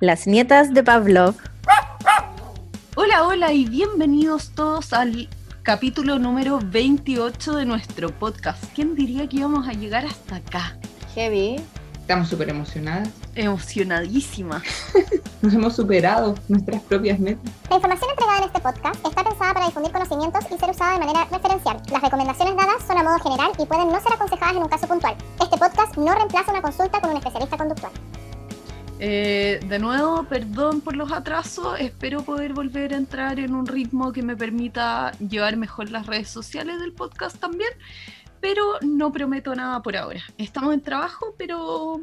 Las nietas de Pavlov. Hola, hola y bienvenidos todos al capítulo número 28 de nuestro podcast. ¿Quién diría que íbamos a llegar hasta acá? Heavy. Estamos súper emocionadas. Emocionadísima. Nos hemos superado nuestras propias metas. La información entregada en este podcast está pensada para difundir conocimientos y ser usada de manera referencial. Las recomendaciones dadas son a modo general y pueden no ser aconsejadas en un caso puntual. Este podcast no reemplaza una consulta con un especialista conductual. Eh, de nuevo, perdón por los atrasos. Espero poder volver a entrar en un ritmo que me permita llevar mejor las redes sociales del podcast también pero no prometo nada por ahora. Estamos en trabajo, pero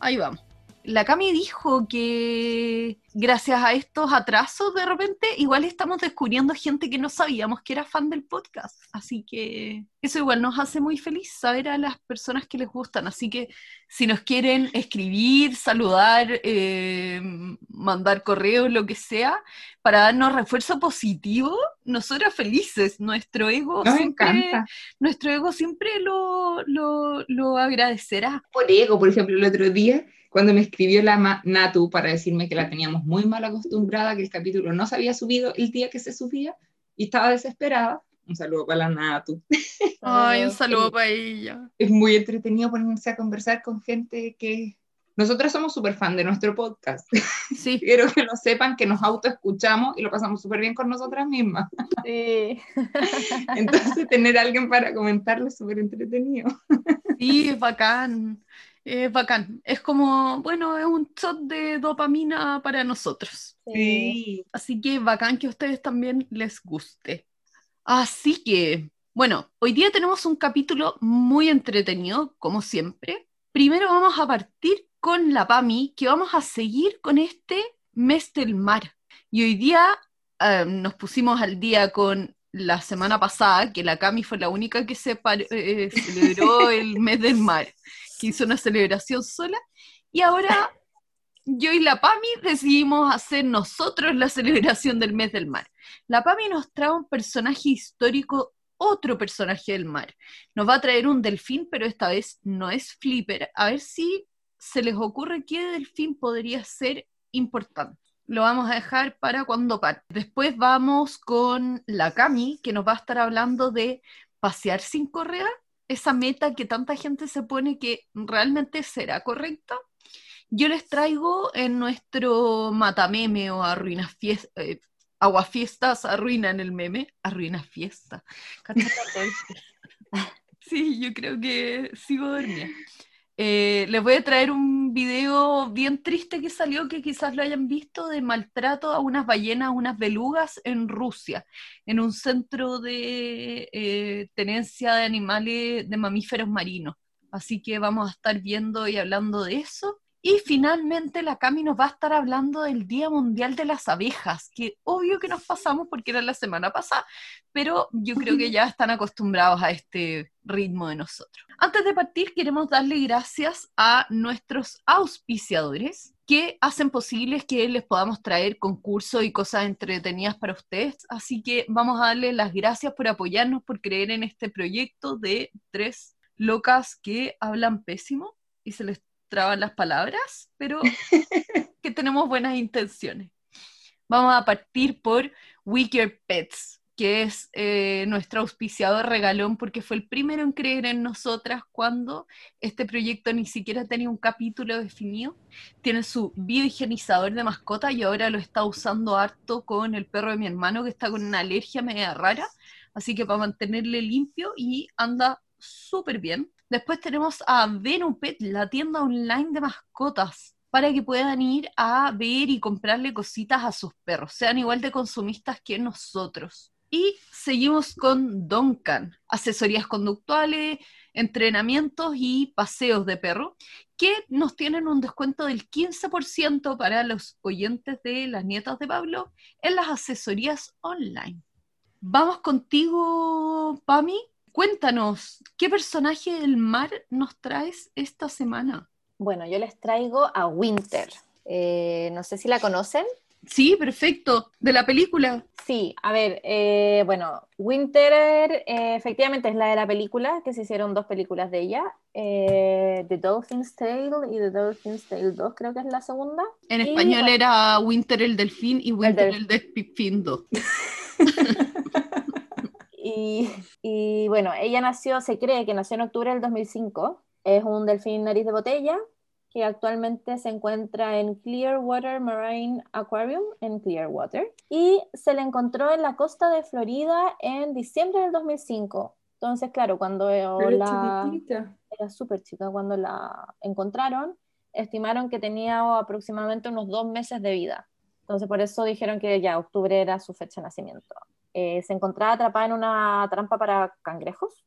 ahí vamos. La Cami dijo que gracias a estos atrasos de repente igual estamos descubriendo gente que no sabíamos que era fan del podcast. Así que eso igual nos hace muy feliz saber a las personas que les gustan. Así que si nos quieren escribir, saludar, eh, mandar correos, lo que sea, para darnos refuerzo positivo, nosotros felices. Nuestro ego siempre, nuestro ego siempre lo, lo, lo agradecerá. Por ego, por ejemplo, el otro día cuando me escribió la Natu para decirme que la teníamos muy mal acostumbrada, que el capítulo no se había subido el día que se subía y estaba desesperada. Un saludo para la Natu. Ay, un saludo para ella. Es muy entretenido ponerse a conversar con gente que... Nosotras somos súper fan de nuestro podcast. Sí. Quiero que lo sepan, que nos autoescuchamos y lo pasamos súper bien con nosotras mismas. Sí. Entonces, tener a alguien para comentarlo es súper entretenido. Sí, es bacán es bacán. Es como, bueno, es un shot de dopamina para nosotros. Sí. Así que bacán que a ustedes también les guste. Así que, bueno, hoy día tenemos un capítulo muy entretenido, como siempre. Primero vamos a partir con la PAMI, que vamos a seguir con este mes del mar. Y hoy día eh, nos pusimos al día con la semana pasada, que la Cami fue la única que se eh, celebró el mes del mar que hizo una celebración sola, y ahora yo y la PAMI decidimos hacer nosotros la celebración del mes del mar. La PAMI nos trae un personaje histórico, otro personaje del mar. Nos va a traer un delfín, pero esta vez no es Flipper. A ver si se les ocurre qué delfín podría ser importante. Lo vamos a dejar para cuando parte. Después vamos con la Cami, que nos va a estar hablando de pasear sin correa esa meta que tanta gente se pone que realmente será correcta, yo les traigo en nuestro matameme o arruinas fiesta, eh, aguafiestas arruinan el meme, arruina fiesta. sí, yo creo que sigo dormida. Eh, les voy a traer un video bien triste que salió, que quizás lo hayan visto, de maltrato a unas ballenas, unas belugas en Rusia, en un centro de eh, tenencia de animales, de mamíferos marinos. Así que vamos a estar viendo y hablando de eso. Y finalmente la Cami nos va a estar hablando del Día Mundial de las Abejas, que obvio que nos pasamos porque era la semana pasada, pero yo creo que ya están acostumbrados a este ritmo de nosotros. Antes de partir, queremos darle gracias a nuestros auspiciadores que hacen posible que les podamos traer concursos y cosas entretenidas para ustedes. Así que vamos a darles las gracias por apoyarnos, por creer en este proyecto de tres locas que hablan pésimo y se les traban las palabras, pero que tenemos buenas intenciones. Vamos a partir por Wicker Pets, que es eh, nuestro auspiciador regalón porque fue el primero en creer en nosotras cuando este proyecto ni siquiera tenía un capítulo definido. Tiene su biohigienizador de mascota y ahora lo está usando harto con el perro de mi hermano que está con una alergia media rara, así que para mantenerle limpio y anda súper bien. Después tenemos a Venupet, la tienda online de mascotas, para que puedan ir a ver y comprarle cositas a sus perros, sean igual de consumistas que nosotros. Y seguimos con Duncan, asesorías conductuales, entrenamientos y paseos de perro, que nos tienen un descuento del 15% para los oyentes de las nietas de Pablo en las asesorías online. Vamos contigo, Pami, Cuéntanos, ¿qué personaje del mar nos traes esta semana? Bueno, yo les traigo a Winter. Eh, no sé si la conocen. Sí, perfecto. De la película. Sí, a ver, eh, bueno, Winter eh, efectivamente es la de la película, que se hicieron dos películas de ella, eh, The Dolphin's Tale y The Dolphin's Tale 2 creo que es la segunda. En Y, español bueno, era Winter el Delfín y Winter del- el Delfín 2. Y, y, bueno, ella nació, se cree que nació en octubre del 2005, es un delfín nariz de botella que actualmente se encuentra en Clearwater Marine Aquarium en Clearwater y se le encontró en la costa de Florida en diciembre del 2005. Entonces, claro, cuando Pero la chiquitita. era súper chica, cuando la encontraron, estimaron que tenía aproximadamente unos dos meses de vida. Entonces, por eso dijeron que ya octubre era su fecha de nacimiento. Eh, se encontraba atrapada en una trampa para cangrejos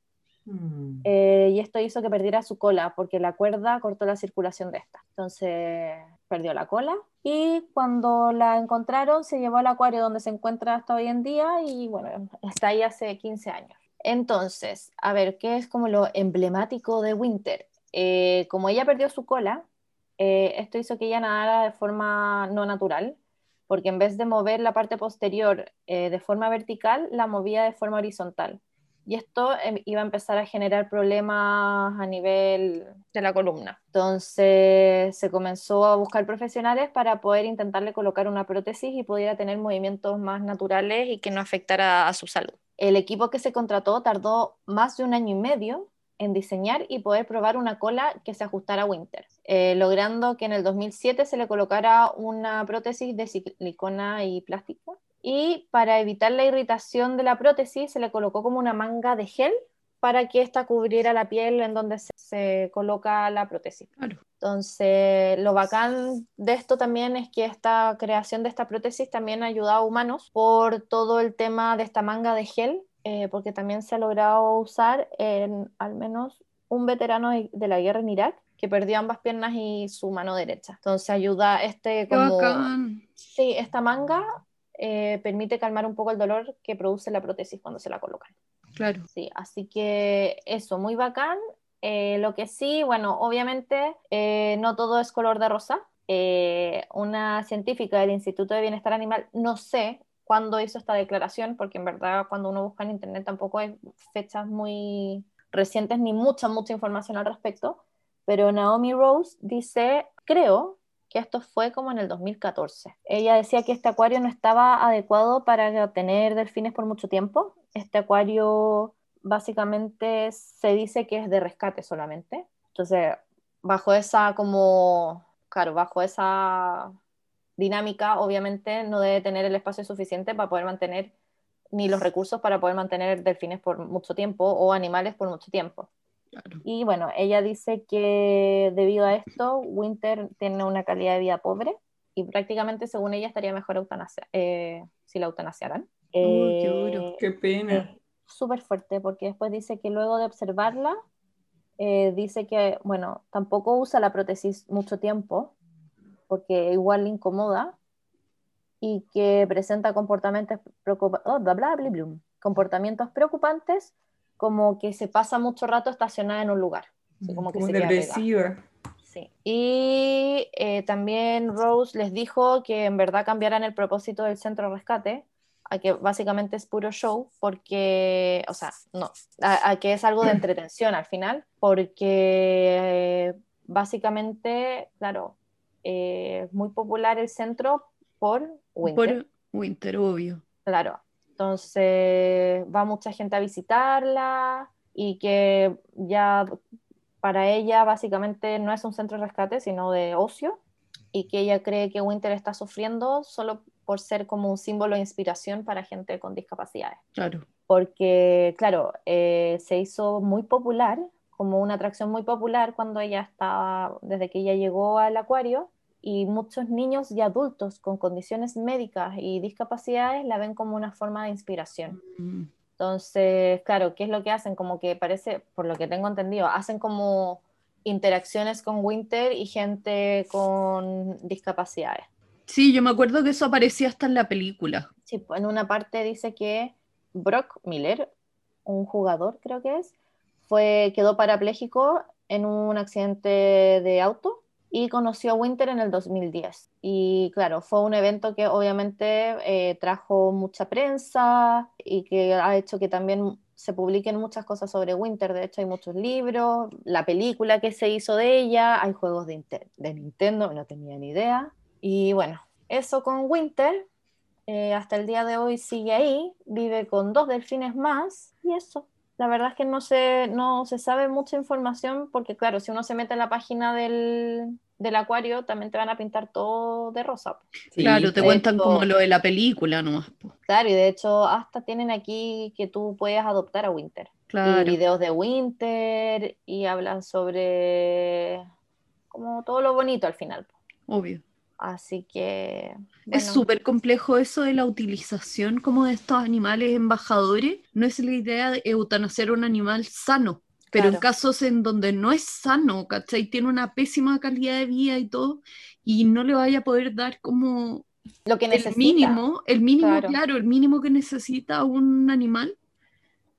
Mm. eh, y esto hizo que perdiera su cola porque la cuerda cortó la circulación de esta. Entonces perdió la cola y cuando la encontraron se llevó al acuario donde se encuentra hasta hoy en día y bueno, está ahí hace 15 años. Entonces, a ver, ¿qué es como lo emblemático de Winter? Eh, como ella perdió su cola, eh, esto hizo que ella nadara de forma no natural, porque en vez de mover la parte posterior eh, de forma vertical, la movía de forma horizontal. Y esto em, iba a empezar a generar problemas a nivel de la columna. Entonces se comenzó a buscar profesionales para poder intentarle colocar una prótesis y pudiera tener movimientos más naturales y que no afectara a su salud. El equipo que se contrató tardó más de un año y medio en diseñar y poder probar una cola que se ajustara a Winter, eh, logrando que en el 2007 se le colocara una prótesis de silicona y plástica. Y para evitar la irritación de la prótesis se le colocó como una manga de gel para que ésta cubriera la piel en donde se, se coloca la prótesis. Claro. Entonces, lo bacán de esto también es que esta creación de esta prótesis también ha ayudado a humanos por todo el tema de esta manga de gel, eh, porque también se ha logrado usar en al menos un veterano de, de la guerra en Irak que perdió ambas piernas y su mano derecha. Entonces ayuda este como... bacán. Sí, esta manga eh, permite calmar un poco el dolor que produce la prótesis cuando se la colocan. Claro. Sí, así que eso, muy bacán. Eh, lo que sí, bueno, obviamente eh, no todo es color de rosa. Una científica del Instituto de Bienestar Animal, no sé cuándo hizo esta declaración, porque en verdad cuando uno busca en internet tampoco hay fechas muy recientes ni mucha, mucha información al respecto, pero Naomi Rose dice, creo que esto fue como en el 2014. Ella decía que este acuario no estaba adecuado para tener delfines por mucho tiempo. Este acuario básicamente se dice que es de rescate solamente. Entonces, bajo esa como, claro, bajo esa dinámica, obviamente no debe tener el espacio suficiente para poder mantener ni los recursos para poder mantener delfines por mucho tiempo o animales por mucho tiempo. Claro. Y bueno, ella dice que debido a esto, Winter tiene una calidad de vida pobre y prácticamente, según ella, estaría mejor eutanasia, eh, si la eutanasiaran. Uy, qué duro. Qué pena. Súper fuerte porque después dice que luego de observarla, eh, dice que, bueno, tampoco usa la prótesis mucho tiempo porque igual le incomoda y que presenta comportamientos, preocupa- oh, bla, bla, bla, blum. comportamientos preocupantes como que se pasa mucho rato estacionada en un lugar. Así como que Como se depresiva. Sí. Y eh, también Rose les dijo que en verdad cambiaran el propósito del centro de rescate a que básicamente es puro show, porque, o sea, no, a, a que es algo de entretención al final, porque eh, básicamente, claro, eh, es muy popular el centro por Winter. Por Winter, obvio. Claro. Entonces va mucha gente a visitarla y que ya para ella básicamente no es un centro de rescate, sino de ocio y que ella cree que Winter está sufriendo solo por ser como un símbolo de inspiración para gente con discapacidades. Claro. Porque, claro, eh, se hizo muy popular, como una atracción muy popular cuando ella estaba, desde que ella llegó al acuario, y muchos niños y adultos con condiciones médicas y discapacidades la ven como una forma de inspiración. Mm. Entonces, claro, ¿qué es lo que hacen? Como que parece, por lo que tengo entendido, hacen como interacciones con Winter y gente con discapacidades. Sí, yo me acuerdo que eso aparecía hasta en la película. Sí, pues, en una parte dice que Brock Miller, un jugador creo que es, fue, quedó parapléjico en un accidente de auto y conoció a Winter en el 2010. Y claro, fue un evento que obviamente eh, trajo mucha prensa y que ha hecho que también se publiquen muchas cosas sobre Winter. De hecho, hay muchos libros, la película que se hizo de ella, hay juegos de, Nintendo, no tenía ni idea. Y bueno, eso con Winter. Eh, hasta el día de hoy sigue ahí, vive con dos delfines más y eso. La verdad es que no se, no se sabe mucha información porque, claro, si uno se mete en la página del, del acuario, también te van a pintar todo de rosa. claro, te cuentan como lo de la película nomás. Claro, y de hecho hasta tienen aquí que tú puedes adoptar a Winter. Claro. Y videos de Winter y hablan sobre como todo lo bonito al final. Obvio. Así que... Es súper complejo eso de la utilización como de estos animales embajadores. No es la idea de eutanasiar un animal sano, pero en casos en donde no es sano, ¿cachai? Tiene una pésima calidad de vida y todo, y no le vaya a poder dar como lo que necesita. El mínimo, el mínimo, claro, el mínimo que necesita un animal,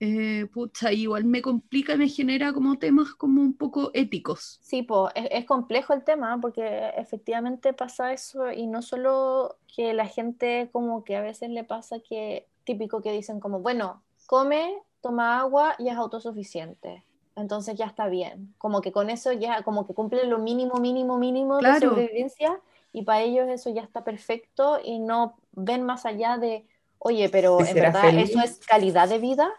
eh, pucha, igual me complica y me genera como temas como un poco éticos. Sí, pues es, complejo el tema porque efectivamente pasa eso y no solo que la gente como que a veces le pasa que típico que dicen como, bueno, come, toma agua y es autosuficiente. Entonces ya está bien. Como que con eso ya, como que cumple lo mínimo, mínimo, mínimo de sobrevivencia y para ellos eso ya está perfecto y no ven más allá de, oye, pero en verdad eso es calidad de vida.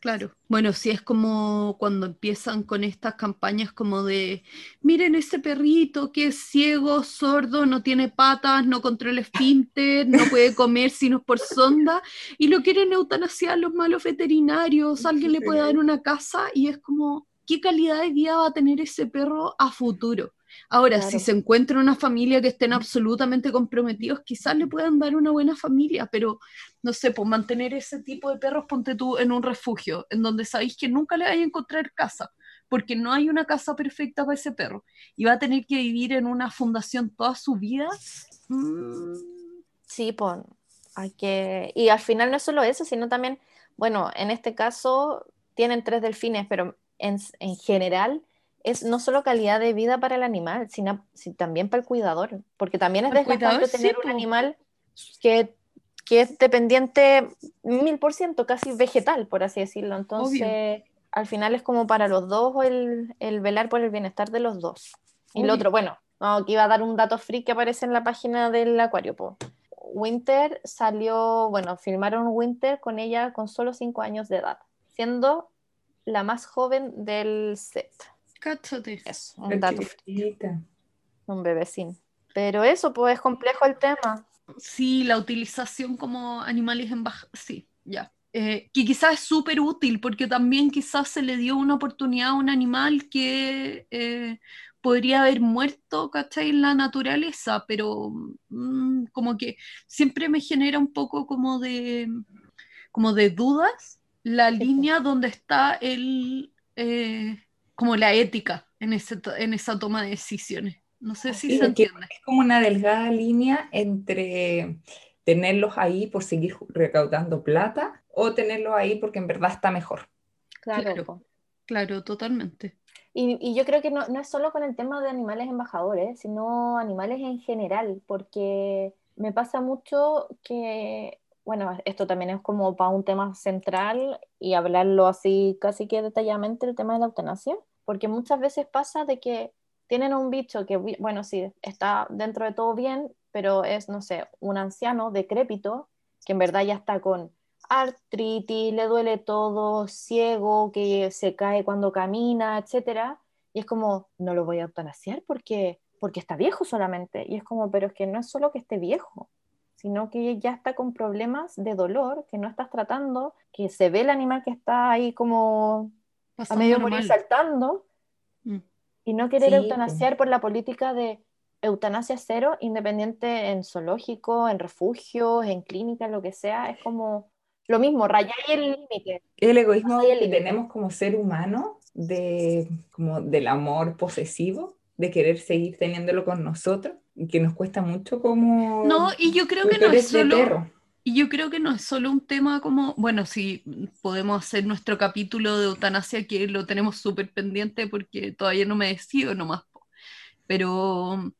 Claro. Bueno, sí es como cuando empiezan con estas campañas como de, miren ese perrito que es ciego, sordo, no tiene patas, no controla esfínter, no puede comer sino por sonda, y lo quieren eutanasiar los malos veterinarios, alguien le puede dar una casa y es como, ¿qué calidad de vida va a tener ese perro a futuro? Ahora, si se encuentra una familia que estén absolutamente comprometidos, quizás le puedan dar una buena familia, pero no sé, pues mantener ese tipo de perros, ponte tú en un refugio, en donde sabéis que nunca le vaya a encontrar casa, porque no hay una casa perfecta para ese perro, y va a tener que vivir en una fundación toda su vida. Mm. Sí, pues hay que... Y al final no es solo eso, sino también, bueno, en este caso tienen tres delfines, pero en, en general es no solo calidad de vida para el animal, sino, también para el cuidador, porque también es desgastante tener un animal que, que, es dependiente mil por ciento, casi vegetal, por así decirlo. Entonces, al final es como para los dos el, el, velar por el bienestar de los dos. Y lo otro, bueno, aquí iba a dar un dato free que aparece en la página del acuario. Winter salió, bueno, filmaron Winter con ella con solo cinco años de edad, siendo la más joven del set. Cáchate. un dato. Un bebecín. Pero eso, pues es complejo el tema. Sí, la utilización como animales en baja. Sí, ya. Eh, que quizás es súper útil porque también quizás se le dio una oportunidad a un animal que eh, podría haber muerto, ¿cachai? En la naturaleza, pero mm, como que siempre me genera un poco como de, como de dudas la línea donde está el, eh, como la ética en, ese, en esa toma de decisiones. No sé si se entiende. Es como una delgada línea entre tenerlos ahí por seguir recaudando plata o tenerlos ahí porque en verdad está mejor. Claro, claro, totalmente. Y, y, yo creo que no, no, es solo con el tema de animales embajadores, sino animales en general, porque me pasa mucho que, bueno, esto también es como para un tema central y hablarlo así casi que detalladamente, el tema de la eutanasia, porque muchas veces pasa de que tienen un bicho que, bueno, sí, está dentro de todo bien, pero es, no sé, un anciano decrépito que en verdad ya está con artritis, le duele todo, ciego, que se cae cuando camina, etc. Y es como, no lo voy a eutanasiar porque, porque está viejo solamente. Y es como, pero es que no es solo que esté viejo, sino que ya está con problemas de dolor que no estás tratando, que se ve el animal que está ahí como a medio morir saltando mm. y no querer eutanasiar por la política de eutanasia cero, independiente en zoológico, en refugios, en clínicas, lo que sea, es como lo mismo, rayar el límite. El egoísmo que tenemos como ser humano, de, como del amor posesivo, de querer seguir teniéndolo con nosotros, que nos cuesta mucho como... No, y yo creo que no es solo... Y yo creo que no es solo un tema como, bueno, si podemos hacer nuestro capítulo de eutanasia, que lo tenemos súper pendiente porque todavía no me decido nomás. pero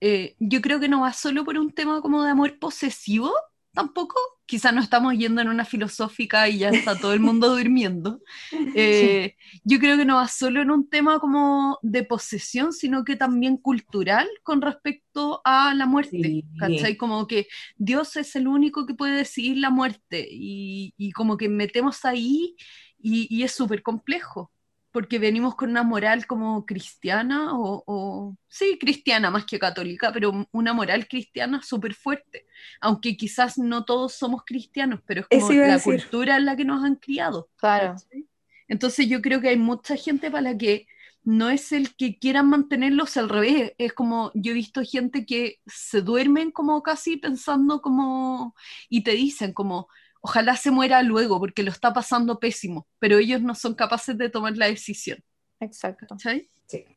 eh, yo creo que no va solo por un tema como de amor posesivo, tampoco. Quizás no estamos yendo en una filosófica y ya está todo el mundo durmiendo. Eh, yo creo que no va solo en un tema como de posesión, sino que también cultural con respecto a la muerte. Sí. ¿Cachai? Como que Dios es el único que puede decidir la muerte y, y como que metemos ahí y, y es súper complejo porque venimos con una moral como cristiana, o, o, sí, cristiana más que católica, pero una moral cristiana súper fuerte, aunque quizás no todos somos cristianos, pero es como la decir. cultura en la que nos han criado. Claro. ¿cachai? Entonces yo creo que hay mucha gente para la que no es el que quieran mantenerlos al revés, es como yo he visto gente que se duermen como casi pensando como, y te dicen como, ojalá se muera luego porque lo está pasando pésimo, pero ellos no son capaces de tomar la decisión. Exacto. ¿cachai?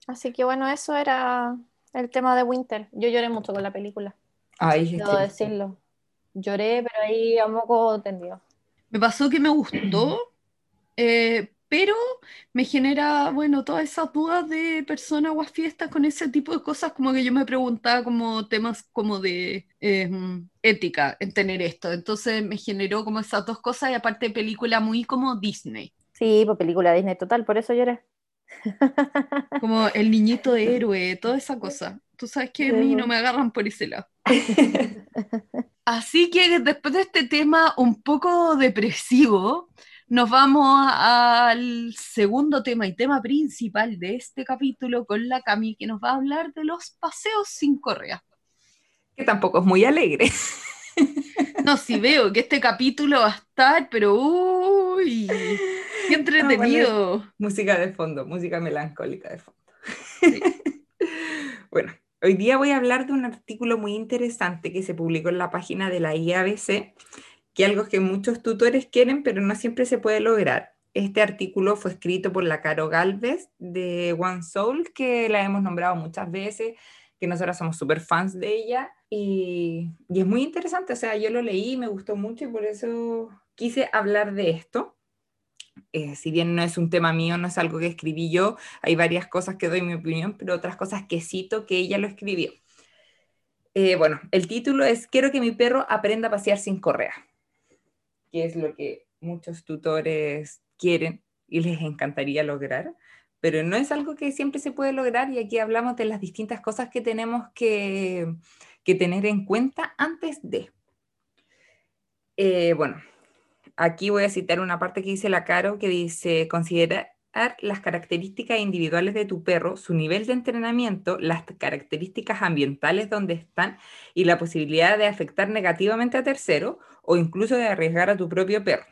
Así que bueno, eso era el tema de Winter. Yo lloré mucho con la película, Ay, debo decirlo. Lloré, pero ahí a moco tendido. Me pasó que me gustó, eh, pero me genera, bueno, todas esas dudas de personas o a fiestas con ese tipo de cosas, como que yo me preguntaba como temas como de eh, ética en tener esto. Entonces me generó como esas dos cosas y aparte película muy como Disney, Sí, pues película Disney total, por eso lloré. como el niñito héroe, toda esa cosa. Tú sabes que a mí no me agarran por ese lado. Así que después de este tema un poco depresivo, nos vamos al segundo tema y tema principal de este capítulo con la Cami, que nos va a hablar de los paseos sin correa. que tampoco es muy alegre. No, si veo que este capítulo va a estar, pero uy, qué entretenido. Música de fondo, música melancólica de fondo. bueno, hoy día voy a hablar de un artículo muy interesante que se publicó en la página de la IABC, que algo que muchos tutores quieren, pero no siempre se puede lograr. Este artículo fue escrito por la Caro Galvez de One Soul, que la hemos nombrado muchas veces, que nosotros somos súper fans de ella. Y, y es muy interesante, o sea, yo lo leí, me gustó mucho y por eso quise hablar de esto. Eh, si bien no es un tema mío, no es algo que escribí yo, hay varias cosas que doy mi opinión, pero otras cosas que cito que ella lo escribió. Eh, bueno, el título es Quiero que mi perro aprenda a pasear sin correa, que es lo que muchos tutores quieren y les encantaría lograr, pero no es algo que siempre se puede lograr y aquí hablamos de las distintas cosas que tenemos que, que tener en cuenta antes de. Eh, bueno, aquí voy a citar una parte que dice la Caro, que dice, considerar las características individuales de tu perro, su nivel de entrenamiento, las características ambientales donde están y la posibilidad de afectar negativamente a terceros o incluso de arriesgar a tu propio perro.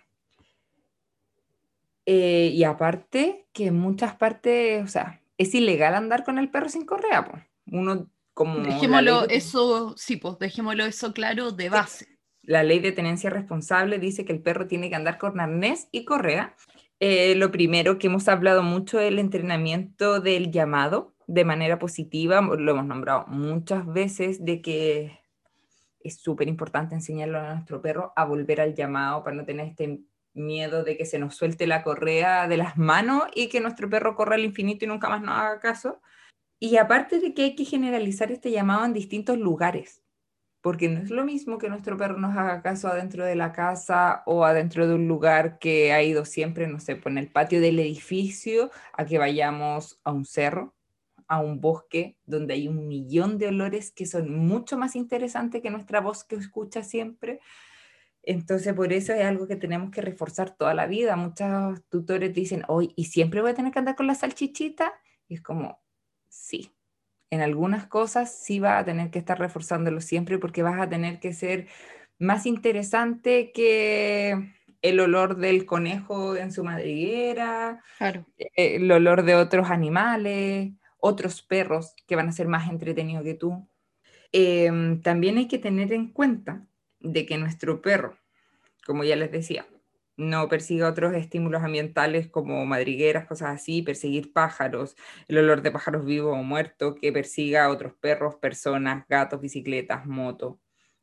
Eh, y aparte, que en muchas partes, o sea, es ilegal andar con el perro sin correa, pues. Uno como... Dejémoslo de- eso, sí, pues dejémoslo eso claro de base. la ley de tenencia responsable dice que el perro tiene que andar con arnés y correa. Eh, lo primero que hemos hablado mucho es el entrenamiento del llamado de manera positiva, lo hemos nombrado muchas veces, de que es súper importante enseñarle a nuestro perro a volver al llamado para no tener este miedo de que se nos suelte la correa de las manos y que nuestro perro corra al infinito y nunca más nos haga caso. Y aparte de que hay que generalizar este llamado en distintos lugares porque no es lo mismo que nuestro perro nos haga caso adentro de la casa o adentro de un lugar que ha ido siempre, no sé, por el patio del edificio, a que vayamos a un cerro, a un bosque donde hay un millón de olores que son mucho más interesantes que nuestra voz que escucha siempre. Entonces, por eso es algo que tenemos que reforzar toda la vida. Muchos tutores dicen, hoy, ¿y siempre voy a tener que andar con la salchichita? Y es como, sí, en algunas cosas sí vas a tener que estar reforzándolo siempre porque vas a tener que ser más interesante que el olor del conejo en su madriguera, Claro. el olor de otros animales, otros perros que van a ser más entretenidos que tú. Em, también hay que tener en cuenta de que nuestro perro, como ya les decía, no persiga otros estímulos ambientales como madrigueras, cosas así, perseguir pájaros, el olor de pájaros vivos o muertos, que persiga a otros perros, personas, gatos, bicicletas, motos,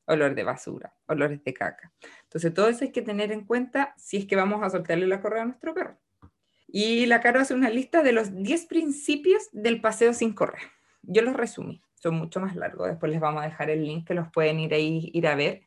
olor de basura, olores de caca. Entonces, todo eso hay que tener en cuenta si es que vamos a soltarle la correa a nuestro perro. Y la Caro hace una lista de los 10 principios del paseo sin correa. yo los resumí, son mucho más largos, después les vamos a dejar el link que los pueden ir ahí, ir a ver.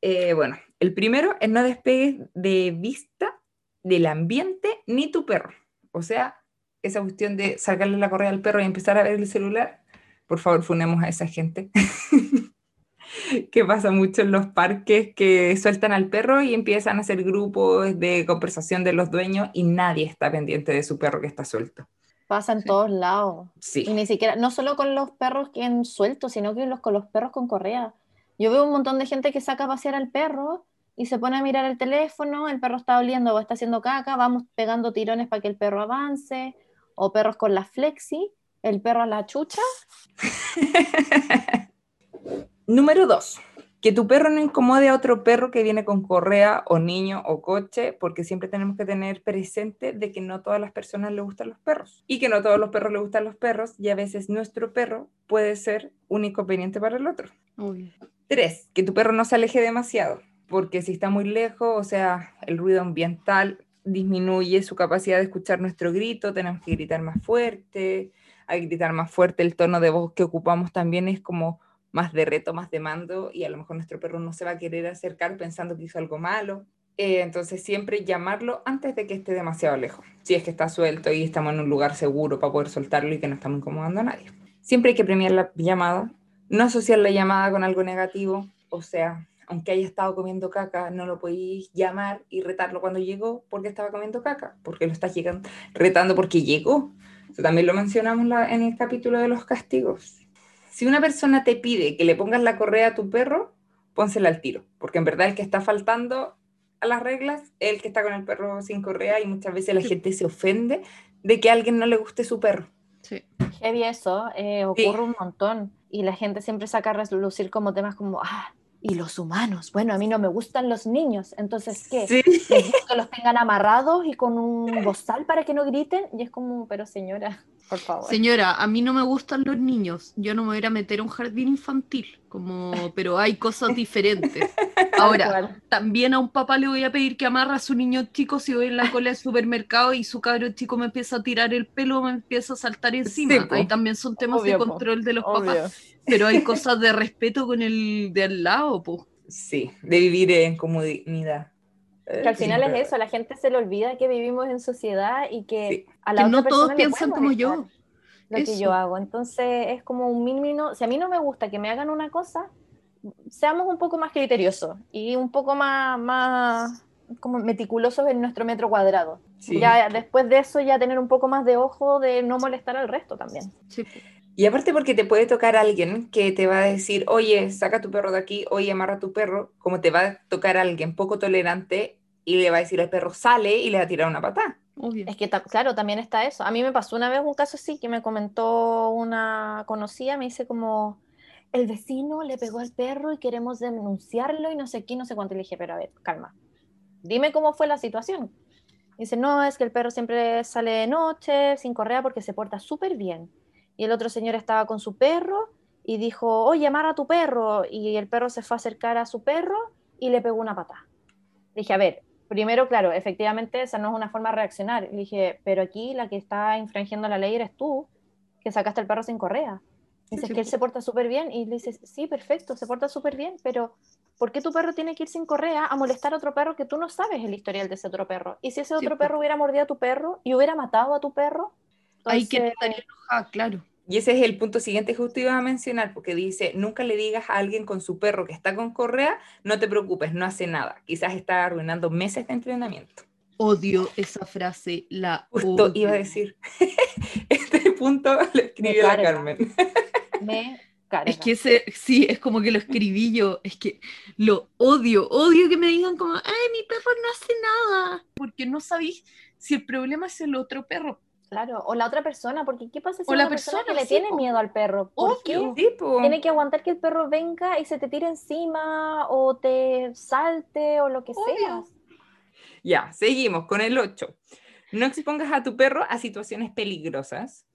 Eh, bueno, el primero es no despegues de vista del ambiente ni tu perro. O sea, esa cuestión de sacarle la correa al perro y empezar a ver el celular, por favor, funemos a esa gente. que pasa mucho en los parques que sueltan al perro y empiezan a hacer grupos de conversación de los dueños y nadie está pendiente de su perro que está suelto. Pasa en todos lados. Sí. Y ni siquiera, no solo con los perros que han sueltos, sino que los, con los perros con correa. Yo veo un montón de gente que saca a pasear al perro y se pone a mirar el teléfono, el perro está oliendo o está haciendo caca, vamos pegando tirones para que el perro avance, o perros con la flexi, el perro a la chucha. Número dos, que tu perro no incomode a otro perro que viene con correa o niño o coche, porque siempre tenemos que tener presente de que no todas las personas le gustan los perros y que no todos los perros le gustan los perros y a veces nuestro perro puede ser un inconveniente para el otro. Obvio. Tres, que tu perro no se aleje demasiado, porque si está muy lejos, o sea, el ruido ambiental disminuye su capacidad de escuchar nuestro grito, tenemos que gritar más fuerte, hay que gritar más fuerte, el tono de voz que ocupamos también es como más de reto, más de mando, y a lo mejor nuestro perro no se va a querer acercar pensando que hizo algo malo. Eh, entonces siempre llamarlo antes de que esté demasiado lejos, si es que está suelto y estamos en un lugar seguro para poder soltarlo y que no estamos incomodando a nadie. Siempre hay que premiar la llamada, no asociar la llamada con algo negativo, o sea, aunque haya estado comiendo caca, no lo podéis llamar y retarlo cuando llegó porque estaba comiendo caca, porque lo estás llegando, retando porque llegó. Eso también lo mencionamos la- en el capítulo de los castigos. Si una persona te pide que le pongas la correa a tu perro, pónsela al tiro, porque en verdad el que está faltando a las reglas es el que está con el perro sin correa y muchas veces la Sí. gente se ofende de que a alguien no le guste su perro. Sí. Heavy eso, eh, ocurre un montón. Y la gente siempre saca a relucir como temas como, ah, y los humanos. Bueno, a mí no me gustan los niños, entonces, ¿qué? Sí. ¿Les gusta que los tengan amarrados y con un bozal para que no griten? Y es como, pero señora, por favor. Señora, a mí no me gustan los niños. Yo no me voy a meter a un jardín infantil, como, pero hay cosas diferentes. Ahora, también a un papá le voy a pedir que amarra a su niño chico si voy en la cola del supermercado y su cabro chico me empieza a tirar el pelo, me empieza a saltar encima. Ahí también son temas Obvio, de control de los Obvio. papás, pero hay cosas de respeto con el de al lado, po. Sí, de vivir en comunidad. Que al final Siempre. es eso, la gente se le olvida que vivimos en sociedad y que Sí. a la Que otra no todos piensan como yo. Lo que yo hago. Entonces es como un mínimo, si a mí no me gusta que me hagan una cosa, seamos un poco más criteriosos y un poco más, más como meticulosos en nuestro metro cuadrado. Sí. Ya después de eso ya tener un poco más de ojo de no molestar al resto también. Sí. Y aparte porque te puede tocar alguien que te va a decir, oye, saca tu perro de aquí, oye, amarra tu perro, como te va a tocar alguien poco tolerante y le va a decir al perro, sale y le va a tirar una patada. obvio. Es que, claro, también está eso. A mí me pasó una vez un caso así que me comentó una conocida, me dice como, el vecino le pegó al perro y queremos denunciarlo y no sé qué, no sé cuánto. Y le dije, pero a ver, calma, dime cómo fue la situación. Dice, no, es que el perro siempre sale de noche, sin correa, porque se porta súper bien. Y el otro señor estaba con su perro y dijo, oye, amarra a tu perro. Y el perro se fue a acercar a su perro y le pegó una patada. Dije, a ver, primero, claro, efectivamente esa no es una forma de reaccionar. Le dije, pero aquí la que está infringiendo la ley eres tú, que sacaste al perro sin correa. Dices que él se porta súper bien y le dices, sí, perfecto, se porta súper bien, pero ¿por qué tu perro tiene que ir sin correa a molestar a otro perro que tú no sabes el historial de ese otro perro? Y si ese otro po. perro hubiera mordido a tu perro y hubiera matado a tu perro, Hay que estaría enojada, claro. Y ese es el punto siguiente que justo iba a mencionar, porque dice, nunca le digas a alguien con su perro que está con correa, no te preocupes, no hace nada. Quizás está arruinando meses de entrenamiento. Odio esa frase, la Justo odio. iba a decir, este punto lo escribió la. Carmen. me carga. Es que ese, sí, es como que lo escribí yo, es que lo odio, odio que me digan como, ay, mi perro no hace nada, porque no sabéis si el problema es el otro perro. Claro, o la otra persona, porque ¿qué pasa si O la persona, persona, que le sí, tiene po. miedo al perro? ¿Por qué? Obvio. Sí, po. Tiene que aguantar que el perro venga y se te tire encima o te salte o lo que Obvio. sea. Ya, seguimos con el 8. No expongas a tu perro a situaciones peligrosas.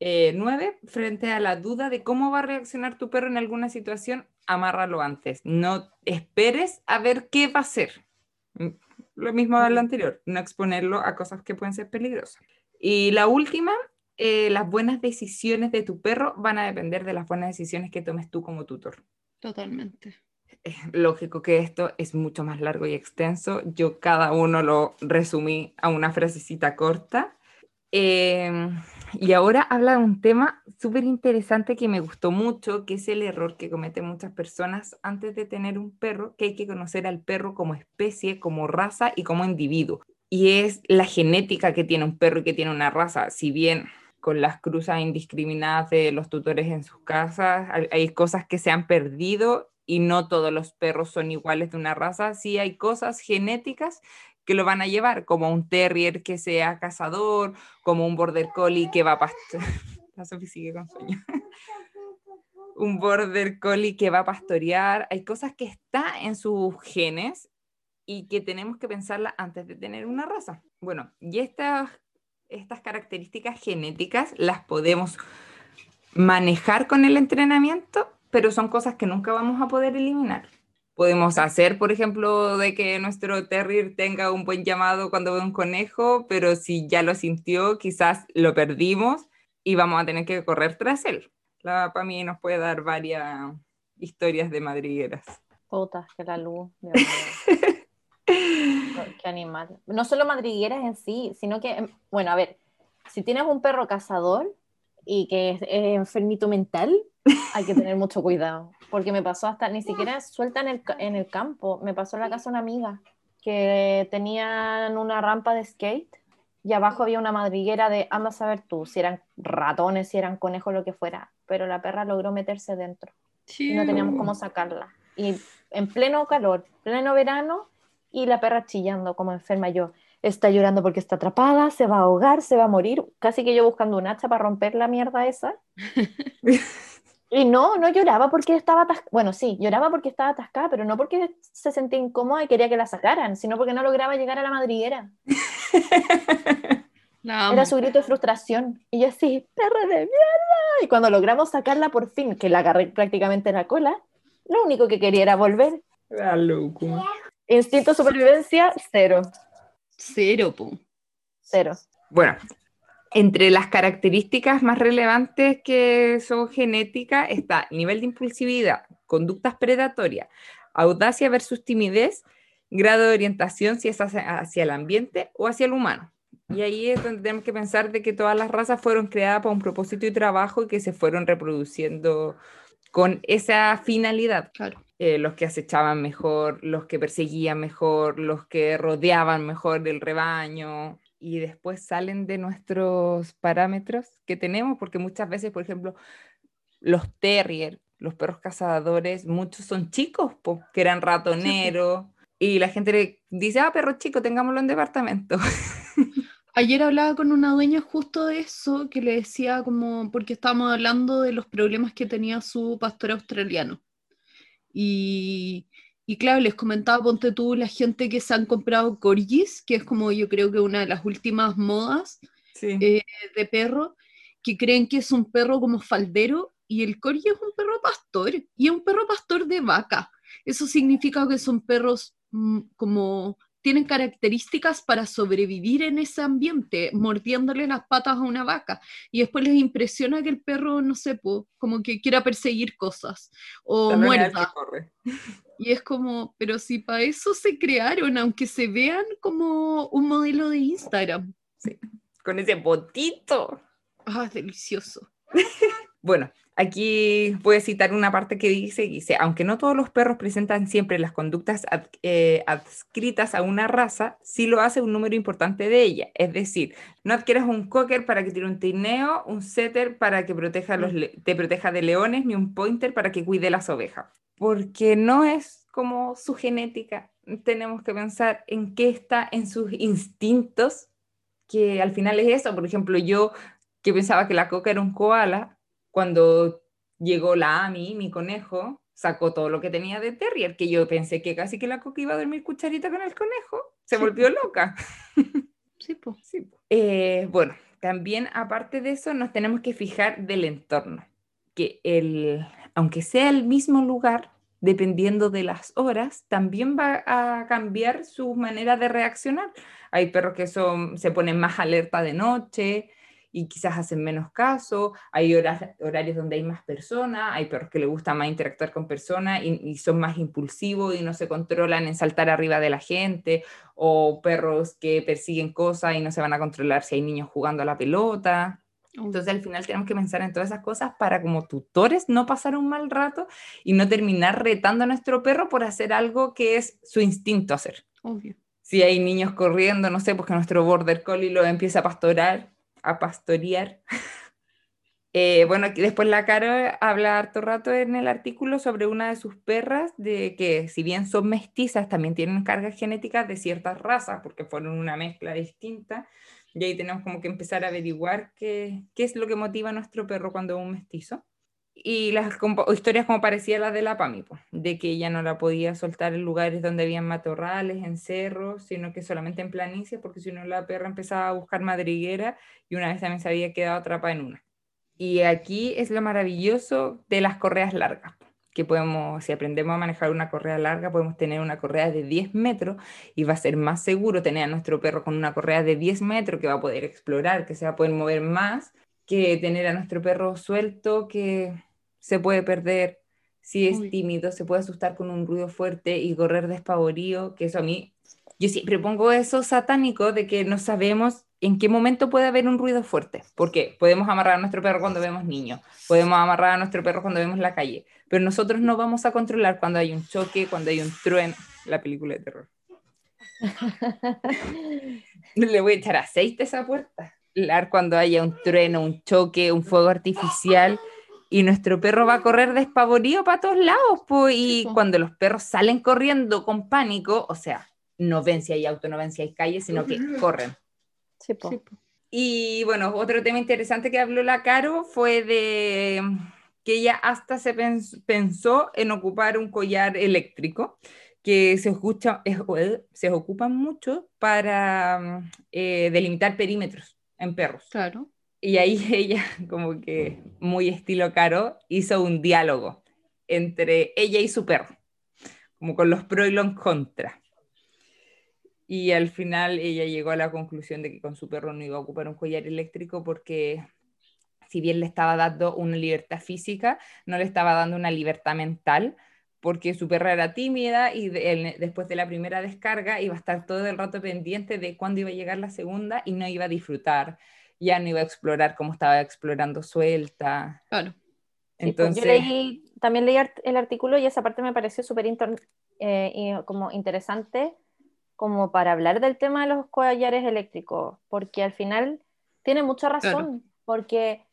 9. frente a la duda de cómo va a reaccionar tu perro en alguna situación, amárralo antes. No esperes a ver qué va a hacer. Mm, Lo mismo de lo anterior, no exponerlo a cosas que pueden ser peligrosas. Y la última, eh, las buenas decisiones de tu perro van a depender de las buenas decisiones que tomes tú como tutor. Totalmente. Es lógico que esto es mucho más largo y extenso. Yo cada uno lo resumí a una frasecita corta. Em, y ahora habla de un tema súper interesante que me gustó mucho, que es el error que cometen muchas personas antes de tener un perro, que hay que conocer al perro como especie, como raza y como individuo. Y es la genética que tiene un perro y que tiene una raza. Si bien con las cruzas indiscriminadas de los tutores en sus casas, hay, cosas que se han perdido y no todos los perros son iguales de una raza, sí hay cosas genéticas que lo van a llevar, como un terrier que sea cazador, como un border collie que va a pastorear. Un border collie que va a pastorear. Hay cosas que están en sus genes y que tenemos que pensarla antes de tener una raza. Bueno, y estas, estas características genéticas las podemos manejar con el entrenamiento, pero son cosas que nunca vamos a poder eliminar. Podemos hacer, por ejemplo, de que nuestro terrier tenga un buen llamado cuando ve un conejo, pero si ya lo sintió, quizás lo perdimos y vamos a tener que correr tras él. La para mí nos puede dar varias historias de madrigueras. Puta, que la luz. Qué animal. No solo madrigueras en sí, sino que, em, bueno, a ver, si tienes un perro cazador y que es, es enfermito mental, hay que tener mucho cuidado. Porque me pasó hasta, ni siquiera suelta en el, en el campo, me pasó en la casa una amiga que tenían una rampa de skate y abajo había una madriguera de, anda a saber tú, si eran ratones, si eran conejos, lo que fuera. Pero la perra logró meterse dentro y no teníamos cómo sacarla. Y en pleno calor, pleno verano, y la perra chillando como enferma. Yo, está llorando porque está atrapada, se va a ahogar, se va a morir. Casi que yo buscando un hacha para romper la mierda esa. Y no, no lloraba porque estaba atascada. Bueno, sí, lloraba porque estaba atascada, pero no porque se sentía incómoda y quería que la sacaran, sino porque no lograba llegar a la madriguera. Era su grito de frustración. Y yo así, perra de mierda. Y cuando logramos sacarla por fin, que la agarré prácticamente en la cola, lo único que quería era volver. La locura. Instinto de supervivencia, cero. Cero, po. Cero. Bueno, entre las características más relevantes que son genéticas está nivel de impulsividad, conductas predatorias, audacia versus timidez, grado de orientación si es hacia, hacia el ambiente o hacia el humano. Y ahí es donde tenemos que pensar de que todas las razas fueron creadas para un propósito y trabajo y que se fueron reproduciendo con esa finalidad. Claro. Eh, los que acechaban mejor, los que perseguían mejor, los que rodeaban mejor del rebaño y después salen de nuestros parámetros que tenemos, porque muchas veces, por ejemplo, los terrier, los perros cazadores, muchos son chicos, po, que eran ratoneros, y la gente le dice, ah, perro chico, tengámoslo en departamento. Ayer hablaba con una dueña justo de eso, que le decía como, porque estábamos hablando de los problemas que tenía su pastor australiano. Y, y claro, les comentaba, ponte tú, la gente que se han comprado corgis, que es como yo creo que una de las últimas modas Sí. Eh, de perro, que creen que es un perro como faldero, y el corgi es un perro pastor, y es un perro pastor de vaca. Eso significa que son perros mm, como tienen características para sobrevivir en ese ambiente, mordiéndole las patas a una vaca. Y después les impresiona que el perro, no sé, po, como que quiera perseguir cosas o muerda. Y es como, pero si para eso se crearon, aunque se vean como un modelo de Instagram. Con ese botito. Ah, delicioso. Bueno, aquí voy a citar una parte que dice, dice, aunque no todos los perros presentan siempre las conductas ad- eh, adscritas a una raza, sí lo hace un número importante de ellas. Es decir, no adquieras un cocker para que tire un trineo, un setter para que proteja los le- te proteja de leones, ni un pointer para que cuide las ovejas. Porque no es como su genética. Tenemos que pensar en qué está en sus instintos, que al final es eso. Por ejemplo, yo que pensaba que la coca era un koala, cuando llegó la Ami, mi conejo, sacó todo lo que tenía de terrier, que yo pensé que casi que la coca iba a dormir cucharita con el conejo, se Sí. volvió loca. Sí, po. Sí, po. Eh, bueno, también aparte de eso nos tenemos que fijar del entorno, que el, aunque sea el mismo lugar, dependiendo de las horas, también va a cambiar su manera de reaccionar. Hay perros que son, se ponen más alerta de noche y quizás hacen menos caso, hay horas, horarios donde hay más personas, hay perros que les gusta más interactuar con personas y, y, son más impulsivos y no se controlan en saltar arriba de la gente, o perros que persiguen cosas y no se van a controlar si hay niños jugando a la pelota. Entonces al final tenemos que pensar en todas esas cosas para como tutores no pasar un mal rato y no terminar retando a nuestro perro por hacer algo que es su instinto hacer. Obvio. Si hay niños corriendo, no sé, pues que nuestro border collie lo empieza a pastorar, a pastorear. eh, bueno, después la Caro habla harto rato en el artículo sobre una de sus perras, de que si bien son mestizas, también tienen cargas genéticas de ciertas razas, porque fueron una mezcla distinta y ahí tenemos como que empezar a averiguar qué, qué es lo que motiva a nuestro perro cuando es un mestizo. Y las historias como parecía las de la Pami, de que ella no la podía soltar en lugares donde habían matorrales, en cerros, sino que solamente en planicies, porque si no la perra empezaba a buscar madriguera y una vez también se había quedado atrapada en una. Y aquí es lo maravilloso de las correas largas que podemos, si aprendemos a manejar una correa larga, podemos tener una correa de 10 metros y va a ser más seguro tener a nuestro perro con una correa de 10 metros que va a poder explorar, que se va a poder mover más, que tener a nuestro perro suelto que se puede perder. Si es tímido, se puede asustar con un ruido fuerte y correr despavorido, que eso a mí, yo siempre pongo eso satánico de que no sabemos en qué momento puede haber un ruido fuerte, porque podemos amarrar a nuestro perro cuando vemos niños, podemos amarrar a nuestro perro cuando vemos la calle, pero nosotros no vamos a controlar cuando hay un choque, cuando hay un trueno, la película de terror. Le voy a echar aceite a esa puerta. Cuando haya un trueno, un choque, un fuego artificial, y nuestro perro va a correr despavorido para todos lados, pues, y cuando los perros salen corriendo con pánico, o sea, no ven si hay auto, no ven si hay calle, sino que corren. Sí, po. Y bueno, otro tema interesante que habló la Caro fue de que ella hasta se pensó en ocupar un collar eléctrico que se, escucha, se ocupa mucho para eh, delimitar perímetros en perros. Claro. Y ahí ella, como que muy estilo caro, hizo un diálogo entre ella y su perro, como con los pros y los contra. Y al final ella llegó a la conclusión de que con su perro no iba a ocupar un collar eléctrico porque si bien le estaba dando una libertad física, no le estaba dando una libertad mental, porque su perra era tímida y después de la primera descarga iba a estar todo el rato pendiente de cuándo iba a llegar la segunda y no iba a disfrutar, ya no iba a explorar como estaba explorando suelta. Claro. Entonces, yo leí, también leí el artículo y esa parte me pareció súper eh, como interesante como para hablar del tema de los collares eléctricos, porque al final tiene mucha razón, porque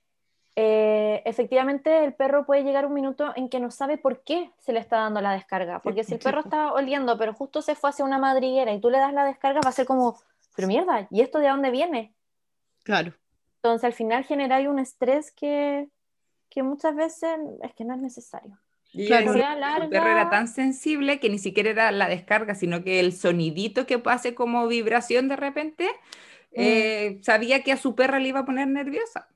eh, efectivamente el perro puede llegar un minuto en que no sabe por qué se le está dando la descarga. Porque si el perro está oliendo, pero justo se fue hacia una madriguera y tú le das la descarga, va a ser como, pero mierda, ¿y esto de dónde viene? Claro. Entonces al final genera un estrés que, que muchas veces es que no es necesario. Y claro, el perro era tan sensible que ni siquiera era la descarga, sino que el sonidito que pase como vibración de repente, mm. eh, sabía que a su perra le iba a poner nerviosa.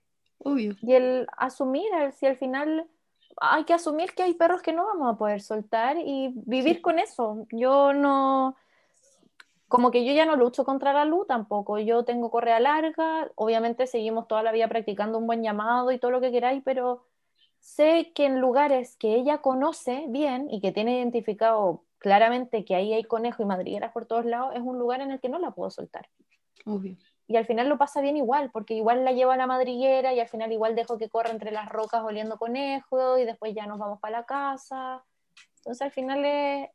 Y el asumir, si al final hay que asumir que hay perros que no vamos a poder soltar y vivir con eso. Yo no, como que yo ya no lucho contra la luz tampoco. Yo tengo correa larga, obviamente seguimos toda la vida practicando un buen llamado y todo lo que queráis, pero sé que en lugares que ella conoce bien y que tiene identificado claramente que ahí hay conejo y madrigueras por todos lados, es un lugar en el que no la puedo soltar. Obvio y al final lo pasa bien igual, porque igual la llevo a la madriguera y al final igual dejo que corra entre las rocas oliendo conejo y después ya nos vamos para la casa. Entonces al final es,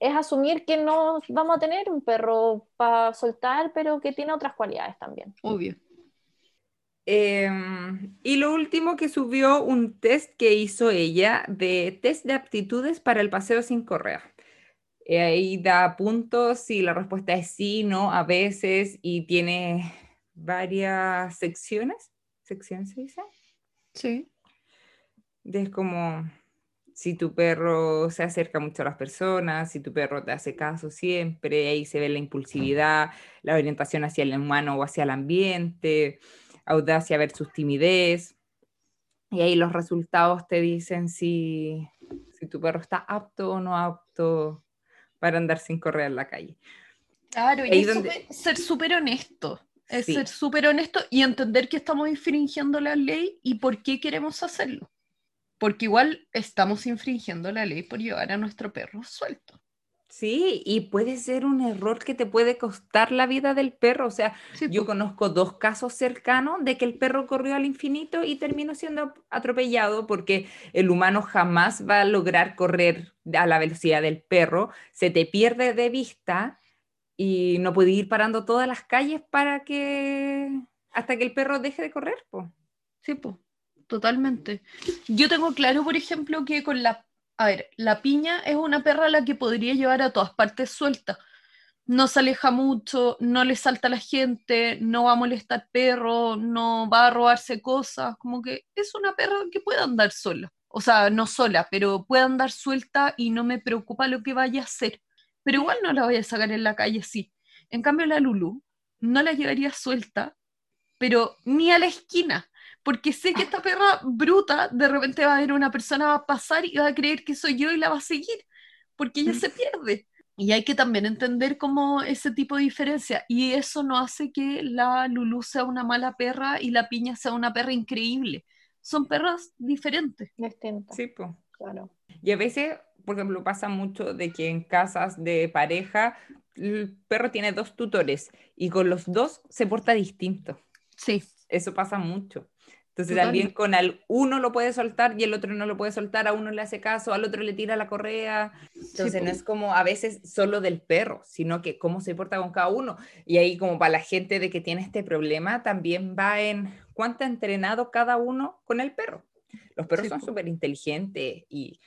es asumir que no vamos a tener un perro para soltar, pero que tiene otras cualidades también. Obvio. Em, y lo último que subió un test que hizo ella de test de aptitudes para el paseo sin correa. Eh, ahí da puntos si la respuesta es sí, no, a veces, y tiene varias secciones. ¿Secciones se dice? Sí. Es como si tu perro se acerca mucho a las personas, si tu perro te hace caso siempre, ahí se ve la impulsividad, la orientación hacia el humano o hacia el ambiente, audacia versus timidez. Y ahí los resultados te dicen si, si tu perro está apto o no apto para andar sin correr en la calle. Claro, y ser súper honesto. Es Sí. ser súper honesto y entender que estamos infringiendo la ley y por qué queremos hacerlo. Porque igual estamos infringiendo la ley por llevar a nuestro perro suelto. Sí, y puede ser un error que te puede costar la vida del perro. O sea, Sí, yo conozco dos casos cercanos de que el perro corrió al infinito y terminó siendo atropellado porque el humano jamás va a lograr correr a la velocidad del perro, se te pierde de vista y no puede ir parando todas las calles para que hasta que el perro deje de correr, po. Sí, po, totalmente. Yo tengo claro, por ejemplo, que con la, a ver, la piña es una perra a la que podría llevar a todas partes suelta. No se aleja mucho, no le salta a la gente, no va a molestar perro, no va a robarse cosas, como que es una perra que puede andar sola. O sea, no sola, pero puede andar suelta y no me preocupa lo que vaya a hacer. Pero igual no la voy a sacar en la calle, sí. En cambio, la Lulu no la llevaría suelta, pero ni a la esquina porque sé que esta perra bruta de repente va a ver una persona va a pasar y va a creer que soy yo y la va a seguir, porque ella se pierde. Y hay que también entender como ese tipo de diferencia. Y eso no hace que la Lulu sea una mala perra y la piña sea una perra increíble. Son perras diferentes. Distinto. Sí, po. Claro. Y a veces, por ejemplo, pasa mucho de que en casas de pareja el perro tiene dos tutores y con los dos se porta distinto. Sí, Eso pasa mucho. Entonces también con al uno lo puede soltar y el otro no lo puede soltar, a uno le hace caso, al otro le tira la correa. Entonces no es como a veces solo del perro, sino que cómo se porta con cada uno. Y ahí como para la gente de que tiene este problema, también va en cuánto ha entrenado cada uno con el perro. Los perros Sí, son súper inteligentes y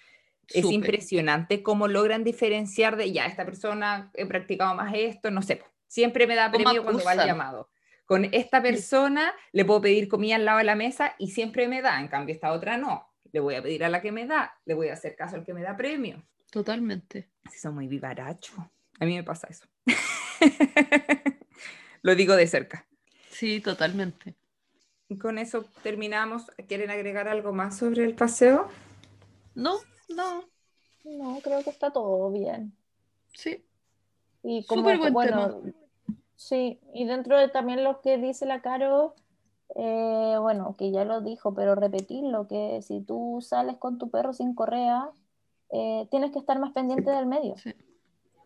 es impresionante cómo logran diferenciar de, ya, esta persona he practicado más esto, no sé, siempre me da ¿Cómo premio cuando va el llamado. Con esta persona le puedo pedir comida al lado de la mesa y siempre me da, en cambio esta otra no. Le voy a pedir a la que me da, le voy a hacer caso al que me da premio. Totalmente. Si son muy vivarachos. A mí me pasa eso. Lo digo de cerca. Sí, totalmente. Y con eso terminamos. ¿Quieren agregar algo más sobre el paseo? No, no, No, creo que está todo bien. sí. Y como, Súper buen bueno, sí, y dentro de también lo que dice la Caro, eh, bueno, que ya lo dijo, pero repetirlo, que si tú sales con tu perro sin correa, eh, tienes que estar más pendiente del medio. Sí.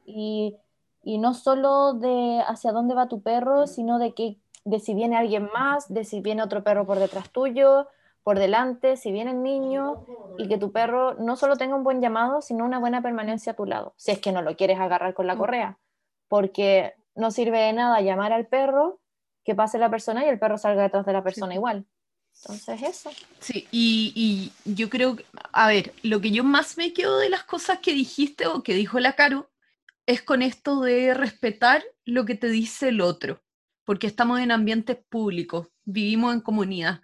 Y, y no solo de hacia dónde va tu perro, sino de que de si viene alguien más, de si viene otro perro por detrás tuyo, por delante, si viene el niño, y que tu perro no solo tenga un buen llamado, sino una buena permanencia a tu lado, si es que no lo quieres agarrar con la Mm. correa, porque no sirve de nada llamar al perro, que pase la persona y el perro salga detrás de la persona igual. Entonces eso. Sí, y, y yo creo que, a ver, lo que yo más me quedo de las cosas que dijiste o que dijo la Caro es con esto de respetar lo que te dice el otro, porque estamos en ambientes públicos, vivimos en comunidad,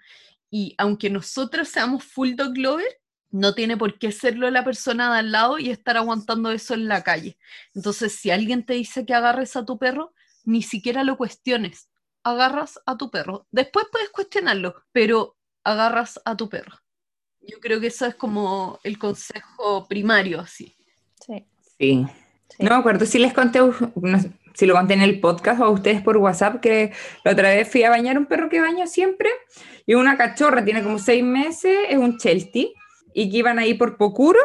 y aunque nosotros seamos full dog lover, no tiene por qué serlo la persona de al lado y estar aguantando eso en la calle. Entonces, si alguien te dice que agarres a tu perro, ni siquiera lo cuestiones, agarras a tu perro. Después puedes cuestionarlo, pero agarras a tu perro. Yo creo que eso es como el consejo primario, así. Sí. Sí. sí. No me acuerdo si les conté, no si lo conté en el podcast o a ustedes por WhatsApp, que la otra vez fui a bañar un perro que baño siempre, y una cachorra, tiene como seis meses, es un Chelsea, y que iban ahí por Pocuro,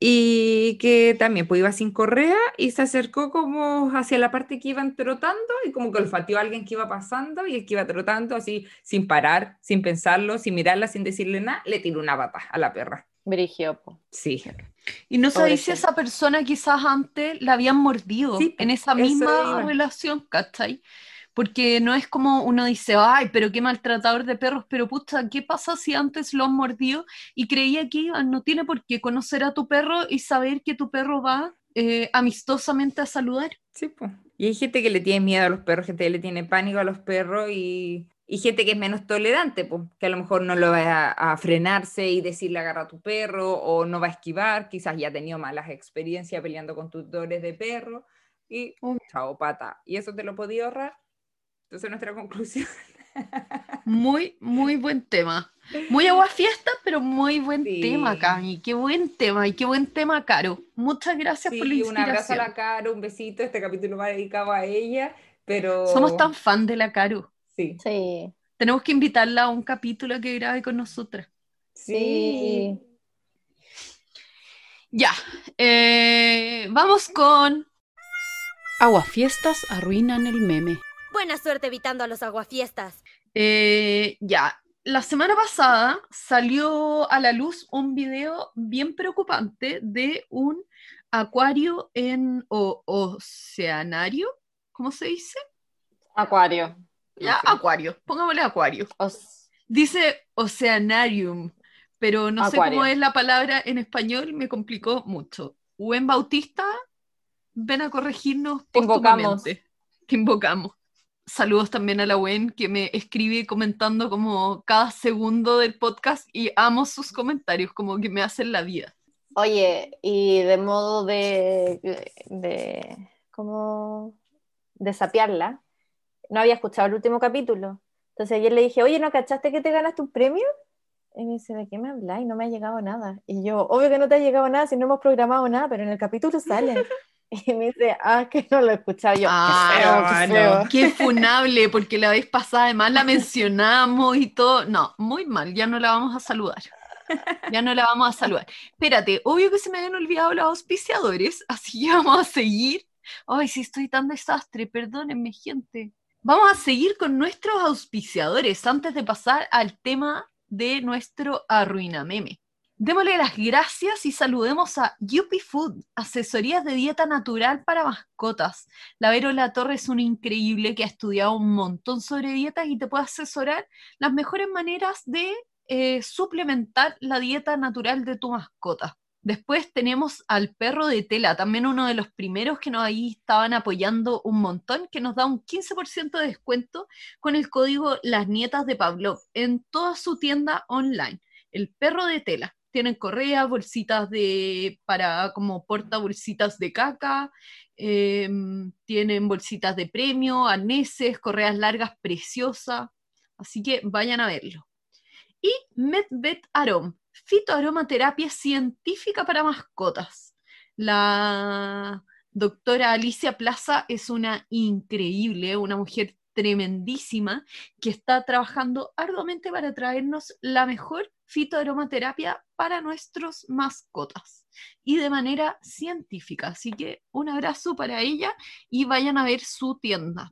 y que también pues iba sin correa, y se acercó como hacia la parte que iban trotando, y como que olfateó a alguien que iba pasando, y el que iba trotando así, sin parar, sin pensarlo, sin mirarla, sin decirle nada, le tiró una pata a la perra. Brigio, po. Sí. Y no sabéis si esa persona quizás antes la habían mordido Sí, en esa misma relación, ¿cachai? Porque no es como uno dice, ay, pero qué maltratador de perros, pero puta, ¿qué pasa si antes lo han mordido y creía que iban? No tiene por qué conocer a tu perro y saber que tu perro va eh, amistosamente a saludar. Sí, pues. Y hay gente que le tiene miedo a los perros, gente que le tiene pánico a los perros y, y gente que es menos tolerante, pues, que a lo mejor no lo va a, a frenarse y decirle agarra a tu perro o no va a esquivar, quizás ya ha tenido malas experiencias peleando con tutores de perro y chao pata. Y eso te lo podía ahorrar. Entonces nuestra conclusión. Muy, muy buen tema. Muy agua fiesta, pero muy buen Sí. tema, Cami. Qué buen tema y qué buen tema, Caro. Muchas gracias por la Sí, un abrazo a inspiración. la cara, un besito. Este capítulo va dedicado a ella. Pero... Somos tan fan de la Caro. Sí. Sí, Tenemos que invitarla a un capítulo que grabe con nosotras. sí. Ya, eh, vamos con... Aguafiestas arruinan el meme. Buena suerte evitando a los aguafiestas. Eh, ya, la semana pasada salió a la luz un video bien preocupante de un acuario en o, oceanario, ¿cómo se dice? Acuario. Ya, acuario, pongámosle acuario. Os- Dice oceanarium, pero no sé cómo es la palabra en español, me complicó mucho. Buen Bautista, ven a corregirnos Te invocamos. Te invocamos. Saludos también a la Wen que me escribe comentando como cada segundo del podcast y amo sus comentarios, como que me hacen la vida. Oye, y de modo de, de ¿cómo? de sapearla, no había escuchado el último capítulo. Entonces ayer le dije, oye, ¿no cachaste que te ganaste un premio? Y me dice, ¿de qué me habláis? No me ha llegado nada. Y yo, obvio que no te ha llegado nada si no hemos programado nada, pero en el capítulo sale. Y me dice, ah, que no lo he escuchado yo. Ah, qué feo, qué no. feo. Qué funable, porque la vez pasada además la mencionamos y todo. No, muy mal, ya no la vamos a saludar. Ya no la vamos a saludar. Espérate, obvio que se me habían olvidado los auspiciadores, así que vamos a seguir. Ay, sí, estoy tan desastre, perdónenme, gente. Vamos a seguir con nuestros auspiciadores antes de pasar al tema de nuestro arruinameme. Démosle las gracias y saludemos a Yuppie Food, asesorías de dieta natural para mascotas. La Vero La Torre es una increíble que ha estudiado un montón sobre dietas y te puede asesorar las mejores maneras de eh, suplementar la dieta natural de tu mascota. Después tenemos al perro de tela, también uno de los primeros que nos ahí estaban apoyando un montón, que nos da un 15% de descuento con el código Las Nietas de Pavlov en toda su tienda online. El perro de tela. Tienen correas, bolsitas de para como porta bolsitas de caca, em, tienen bolsitas de premio, arneses, correas largas preciosas. Así que vayan a verlo. Y MedVet Arom, fitoaromaterapia científica para mascotas. La doctora Alicia Plaza es una increíble, una mujer tremendísima que está trabajando arduamente para traernos la mejor fitoaromaterapia para nuestros mascotas y de manera científica. Así que un abrazo para ella y vayan a ver su tienda.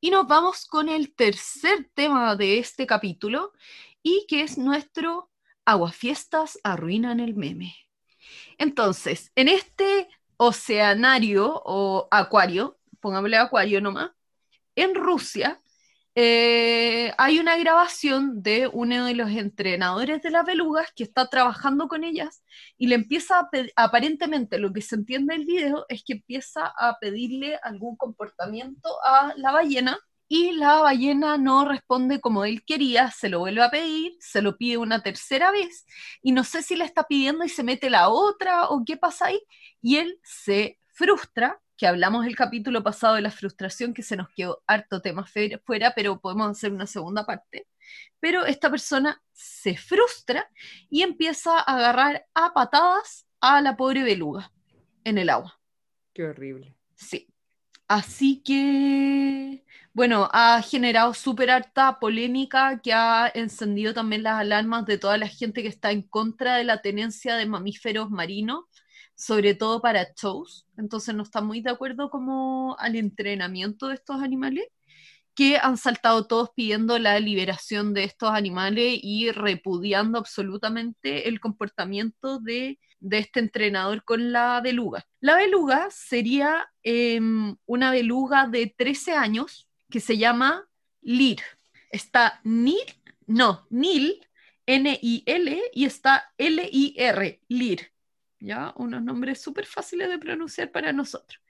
Y nos vamos con el tercer tema de este capítulo y que es nuestro Aguafiestas arruinan el meme. Entonces, en este oceanario o acuario, pongámosle acuario nomás, en Rusia eh, hay una grabación de uno de los entrenadores de las belugas que está trabajando con ellas y le empieza a aparentemente lo que se entiende del video es que empieza a pedirle algún comportamiento a la ballena y la ballena no responde como él quería, se lo vuelve a pedir, se lo pide una tercera vez y no sé si le está pidiendo y se mete la otra o qué pasa ahí y él se frustra, que hablamos el capítulo pasado de la frustración, que se nos quedó harto tema fuera, pero podemos hacer una segunda parte. Pero esta persona se frustra y empieza a agarrar a patadas a la pobre beluga en el agua. Qué horrible. Sí. Así que, bueno, ha generado súper harta polémica que ha encendido también las alarmas de toda la gente que está en contra de la tenencia de mamíferos marinos, sobre todo para shows. Entonces no está muy de acuerdo como al entrenamiento de estos animales, que han saltado todos pidiendo la liberación de estos animales y repudiando absolutamente el comportamiento de de este entrenador con la beluga. La beluga sería em, una beluga de 13 años que se llama Lir. Está Nil, no, Nil, N-I-L, y está L-I-R, Lir. ¿Ya? Unos nombres súper fáciles de pronunciar para nosotros.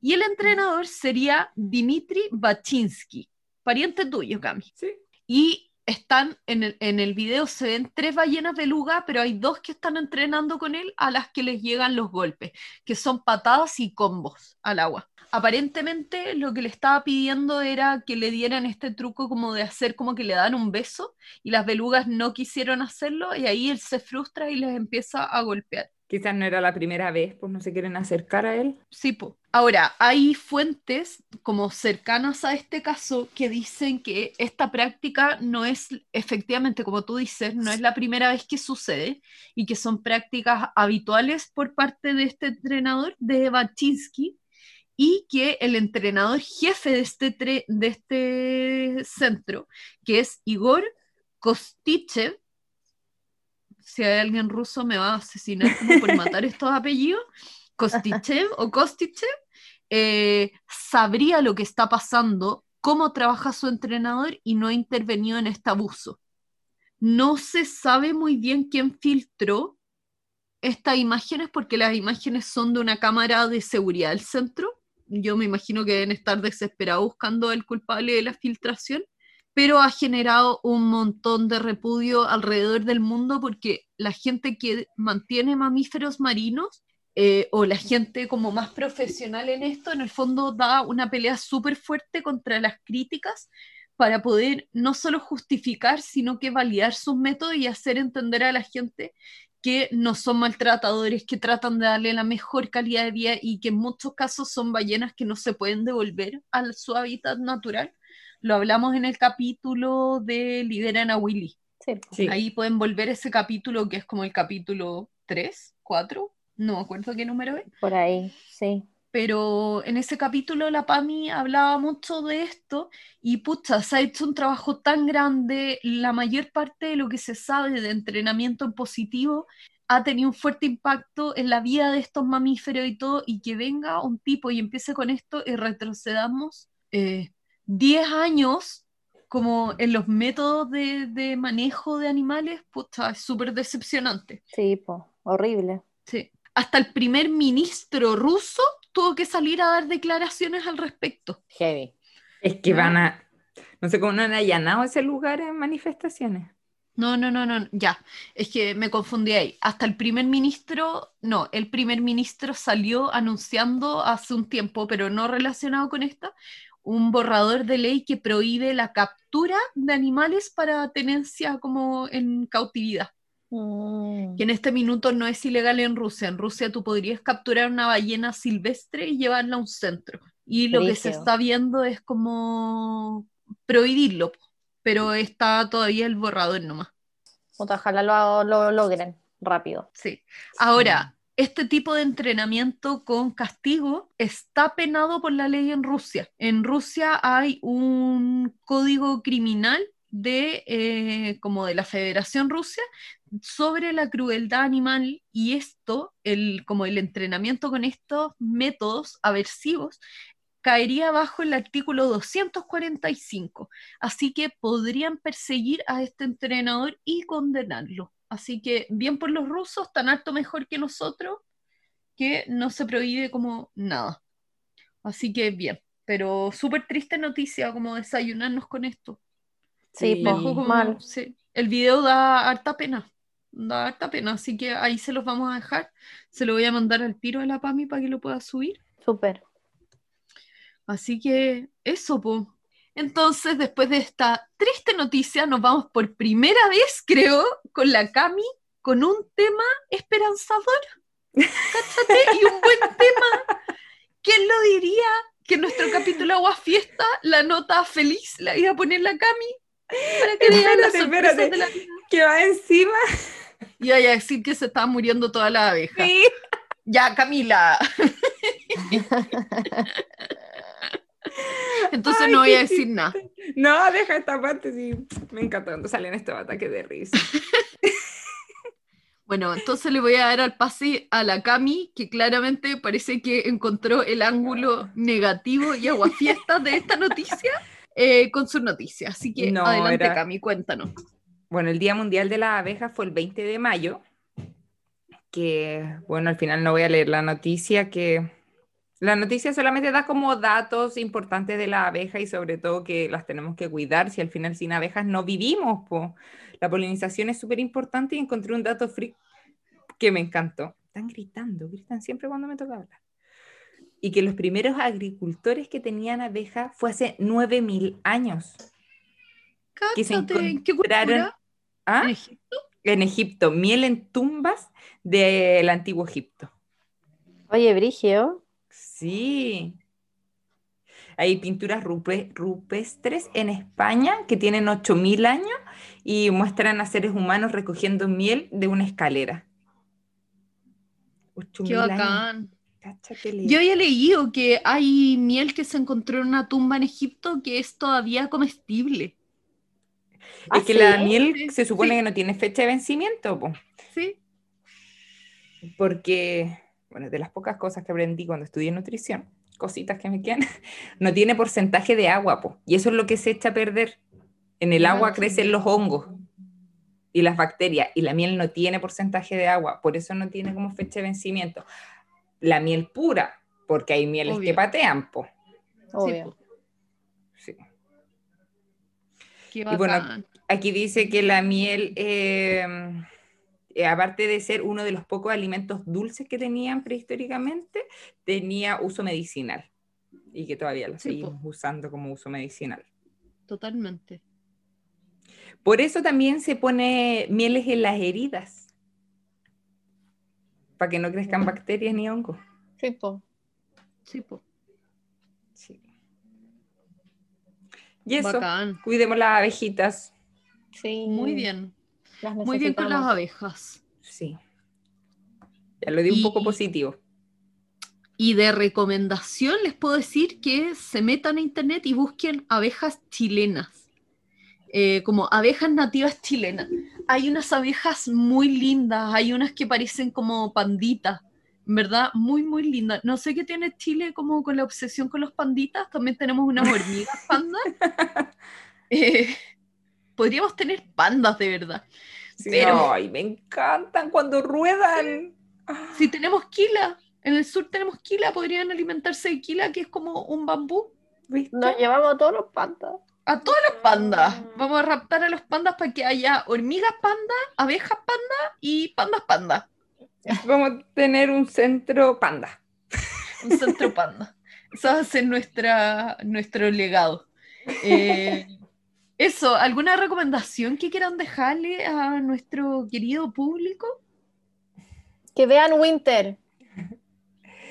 Y el entrenador sería Dimitri Bachinsky, pariente tuyo, Cami. Sí. Y están en el, en el video, se ven tres ballenas beluga, pero hay dos que están entrenando con él a las que les llegan los golpes, que son patadas y combos al agua. Aparentemente lo que le estaba pidiendo era que le dieran este truco como de hacer como que le dan un beso y las belugas no quisieron hacerlo y ahí él se frustra y les empieza a golpear. Quizás no era la primera vez, pues no se quieren acercar a él. Sí, po. Ahora, hay fuentes como cercanas a este caso que dicen que esta práctica no es, efectivamente, como tú dices, no es la primera vez que sucede y que son prácticas habituales por parte de este entrenador, de Baczynski, y que el entrenador jefe de este, de este centro, que es Igor Kostichev, si hay alguien ruso me va a asesinar por matar estos apellidos, Kostichev o Kostichev, eh, sabría lo que está pasando, cómo trabaja su entrenador y no ha intervenido en este abuso. No se sabe muy bien quién filtró estas imágenes porque las imágenes son de una cámara de seguridad del centro. Yo me imagino que deben estar desesperados buscando el culpable de la filtración, pero ha generado un montón de repudio alrededor del mundo porque la gente que mantiene mamíferos marinos eh, o la gente como más profesional en esto, en el fondo da una pelea súper fuerte contra las críticas para poder no solo justificar, sino que validar sus métodos y hacer entender a la gente que no son maltratadores, que tratan de darle la mejor calidad de vida y que en muchos casos son ballenas que no se pueden devolver a su hábitat natural. Lo hablamos en el capítulo de Lideran a Willy. Sí. Ahí pueden volver ese capítulo que es como el capítulo 3, 4, no me acuerdo qué número es, por ahí, sí. pero en ese capítulo la PAMI hablaba mucho de esto y pucha, se ha hecho un trabajo tan grande, la mayor parte de lo que se sabe de entrenamiento en positivo ha tenido un fuerte impacto en la vida de estos mamíferos y todo, y que venga un tipo y empiece con esto y retrocedamos eh, 10 años como en los métodos de, de manejo de animales, pucha, es súper decepcionante. Sí, po. horrible. Sí. Hasta el primer ministro ruso tuvo que salir a dar declaraciones al respecto. Heavy. Es que ¿No? van a, no sé cómo no han allanado ese lugar en manifestaciones. No, no, no, no, ya. Es que me confundí ahí. Hasta el primer ministro, no, el primer ministro salió anunciando hace un tiempo, pero no relacionado con esta, un borrador de ley que prohíbe la captura de animales para tenencia como en cautividad. Mm. que en este minuto no es ilegal en Rusia. En Rusia tú podrías capturar una ballena silvestre y llevarla a un centro. Y lo que se está viendo es como prohibirlo, pero está todavía el borrador nomás. Ojalá lo, lo logren rápido. Sí. Ahora, este tipo de entrenamiento con castigo está penado por la ley en Rusia. En Rusia hay un código criminal de eh, como de la Federación Rusia sobre la crueldad animal y esto, el, como el entrenamiento con estos métodos aversivos, caería bajo el artículo 245. Así que podrían perseguir a este entrenador y condenarlo. Así que bien por los rusos, tan harto mejor que nosotros, que no se prohíbe como nada. Así que bien, pero súper triste noticia como desayunarnos con esto. Sí, dejó como- mal. sí. El video da harta pena, da harta pena, así que ahí se los vamos a dejar. Se lo voy a mandar al tiro a la PAMI para que lo pueda subir. Súper. Así que eso, po. Entonces, después de esta triste noticia, nos vamos por primera vez, creo, con la Cami, con un tema esperanzador. Cáchate, y un buen tema. ¿Quién lo diría? Que en nuestro capítulo Agua Fiesta, la nota feliz la iba a poner la Cami. Para que vean las Espérate, sorpresas espérate. de la vida. Que va encima. Y vaya a decir que se estaba muriendo toda la abeja. Sí. Ya, Camila. Entonces Ay, no voy a decir nada. No, deja esta parte, sí. Me encanta cuando salen estos ataques de risa. Bueno, entonces le voy a dar al pase a la Cami, que claramente parece que encontró el ángulo negativo y aguafiestas de esta noticia eh, con su noticia. Así que No, adelante, era- Cami, cuéntanos. Bueno, el Día Mundial de las Abejas fue el 20 de mayo, que, bueno, al final no voy a leer la noticia, que la noticia solamente da como datos importantes de la abeja y sobre todo que las tenemos que cuidar, si al final sin abejas no vivimos, po. La polinización es súper importante y encontré un dato freak que me encantó. Están gritando, gritan siempre cuando me toca hablar. Y que los primeros agricultores que tenían abejas fue hace 9000 años. que se. ¿Ah? ¿En Egipto? en Egipto, miel en tumbas del antiguo Egipto. Oye, Brigio. Sí. Hay pinturas rupe- rupestres en España que tienen 8.000 años y muestran a seres humanos recogiendo miel de una escalera. 8.000 Qué años. bacán. Yo había leído que hay miel que se encontró en una tumba en Egipto que es todavía comestible. Es ¿Ah, que la miel Sí, se supone sí. que no tiene fecha de vencimiento, po, Sí. porque, bueno, de las pocas cosas que aprendí cuando estudié nutrición, cositas que me quedan, no tiene porcentaje de agua, po, y eso es lo que se echa a perder. En el agua crecen los hongos y las bacterias, y la miel no tiene porcentaje de agua, por eso no tiene como fecha de vencimiento. La miel pura, porque hay mieles que patean, po. Obvio. Sí. Qué Y bueno. Aquí dice que la miel, eh, eh, aparte de ser uno de los pocos alimentos dulces que tenían prehistóricamente, tenía uso medicinal y que todavía lo Sí, seguimos usando como uso medicinal. Totalmente. Por eso también se pone mieles en las heridas, para que no crezcan bacterias ni hongos. Sí, po. Sí, po. Sí. Y eso, Bacán. cuidemos las abejitas. Sí. Muy bien. Las Muy bien con las abejas. Sí. Ya lo di un poco positivo. Y de recomendación les puedo decir que se metan a internet y busquen abejas chilenas, eh, como abejas nativas chilenas. Hay unas abejas muy lindas, hay unas que parecen como panditas, ¿verdad? Muy, muy lindas. No sé qué tiene Chile como con la obsesión con los panditas, también tenemos unas hormigas pandas. Eh, podríamos tener pandas de verdad. Sí, pero- Ay, me encantan cuando ruedan. Si tenemos quila, en el sur tenemos quila, podrían alimentarse de quila, que es como un bambú. ¿Viste? Nos llevamos a todos los pandas. A todos los pandas. Vamos a raptar a los pandas para que haya hormigas panda, abejas panda y pandas panda. Vamos a tener un centro panda. Un centro panda. Eso va a ser nuestra, nuestro legado. Eh, eso, ¿alguna recomendación que quieran dejarle a nuestro querido público? Que vean Winter.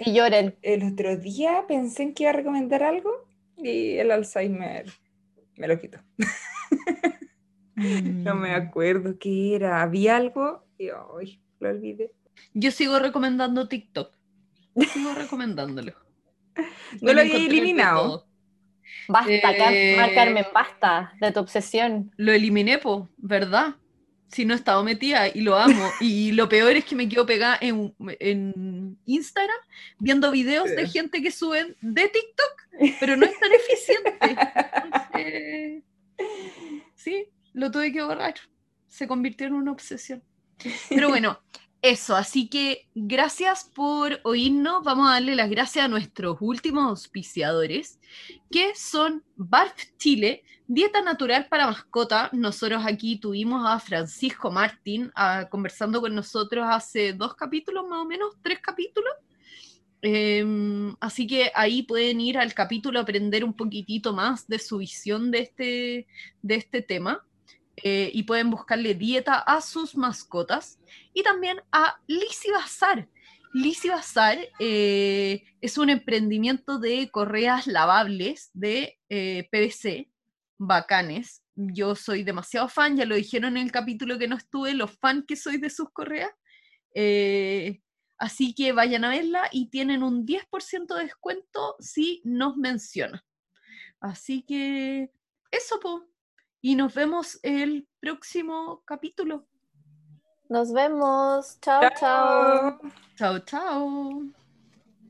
Y lloren. El otro día pensé en que iba a recomendar algo y el Alzheimer me lo quitó. No me acuerdo qué era. Había algo y ay, lo olvidé. Yo sigo recomendando TikTok. Sigo recomendándolo. No Pueden lo había eliminado. Basta, Eh, Carmen, basta de tu obsesión. Lo eliminé, po, ¿verdad? Si no he estado metida y lo amo. Y lo peor es que me quedo pegada en, en Instagram viendo videos de gente que suben de TikTok, pero no es tan eficiente. Entonces, sí, lo tuve que borrar. Se convirtió en una obsesión. Pero bueno, eso. Así que gracias por oírnos. Vamos a darle las gracias a nuestros últimos auspiciadores, que son Barf Chile, Dieta natural para mascota. Nosotros aquí tuvimos a Francisco Martín ah, conversando con nosotros hace dos capítulos más o menos, tres capítulos. Em, así que ahí pueden ir al capítulo a aprender un poquitito más de su visión de este, de este tema. Eh, y pueden buscarle dieta a sus mascotas. Y también a Lisi Bazar. Lisi Bazar eh, es un emprendimiento de correas lavables de eh, PVC, bacanes. Yo soy demasiado fan, ya lo dijeron en el capítulo que no estuve, los fan que soy de sus correas. Así que vayan a verla y tienen un 10% de descuento si nos mencionan. Así que eso, po. Y nos vemos el próximo capítulo. Nos vemos. Chao, chao. Chao, chao.